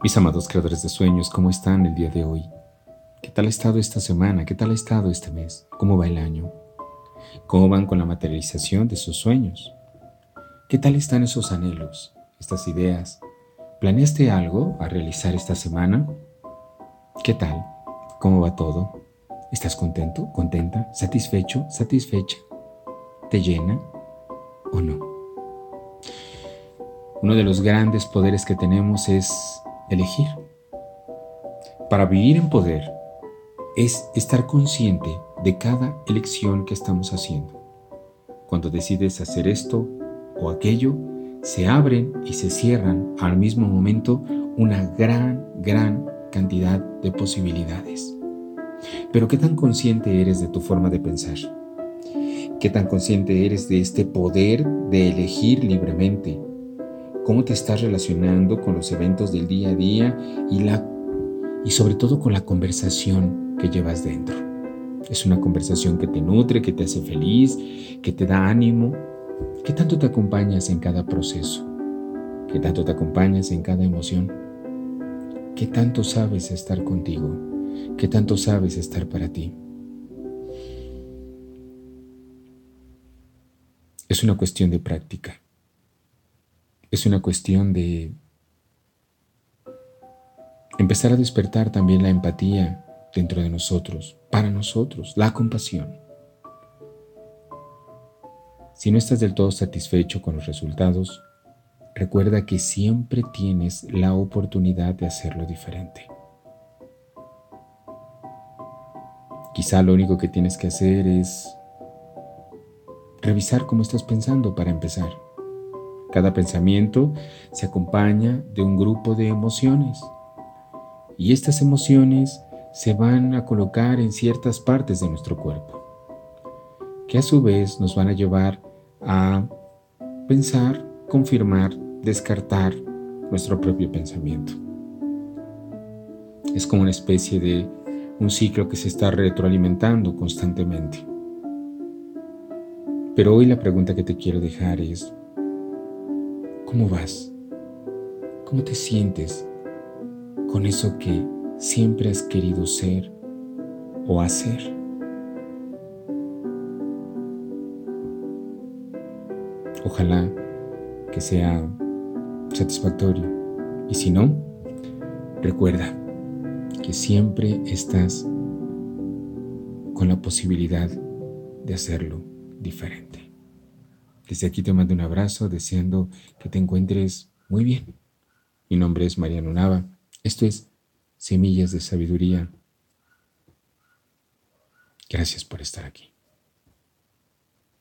Mis amados creadores de sueños, ¿cómo están el día de hoy? ¿Qué tal ha estado esta semana? ¿Qué tal ha estado este mes? ¿Cómo va el año? ¿Cómo van con la materialización de sus sueños? ¿Qué tal están esos anhelos, estas ideas? ¿Planeaste algo a realizar esta semana? ¿Qué tal? ¿Cómo va todo? ¿Estás contento? ¿Contenta? ¿Satisfecho? ¿Satisfecha? ¿Te llena o no? Uno de los grandes poderes que tenemos es elegir. Para vivir en poder es estar consciente de cada elección que estamos haciendo. Cuando decides hacer esto o aquello, se abren y se cierran al mismo momento una gran, gran cantidad de posibilidades. Pero ¿qué tan consciente eres de tu forma de pensar? ¿Qué tan consciente eres de este poder de elegir libremente? Cómo te estás relacionando con los eventos del día a día y, la, y sobre todo con la conversación que llevas dentro. Es una conversación que te nutre, que te hace feliz, que te da ánimo. ¿Qué tanto te acompañas en cada proceso? ¿Qué tanto te acompañas en cada emoción? ¿Qué tanto sabes estar contigo? ¿Qué tanto sabes estar para ti? Es una cuestión de práctica. Es una cuestión de empezar a despertar también la empatía dentro de nosotros, para nosotros, la compasión. Si no estás del todo satisfecho con los resultados, recuerda que siempre tienes la oportunidad de hacerlo diferente. Quizá lo único que tienes que hacer es revisar cómo estás pensando para empezar. Cada pensamiento se acompaña de un grupo de emociones y estas emociones se van a colocar en ciertas partes de nuestro cuerpo, que a su vez nos van a llevar a pensar, confirmar, descartar nuestro propio pensamiento. Es como una especie de un ciclo que se está retroalimentando constantemente. Pero hoy la pregunta que te quiero dejar es, ¿Cómo vas? ¿Cómo te sientes con eso que siempre has querido ser o hacer? Ojalá que sea satisfactorio. Y si no, recuerda que siempre estás con la posibilidad de hacerlo diferente. Desde aquí te mando un abrazo deseando que te encuentres muy bien. Mi nombre es Mariano Nava. Esto es Semillas de Sabiduría. Gracias por estar aquí.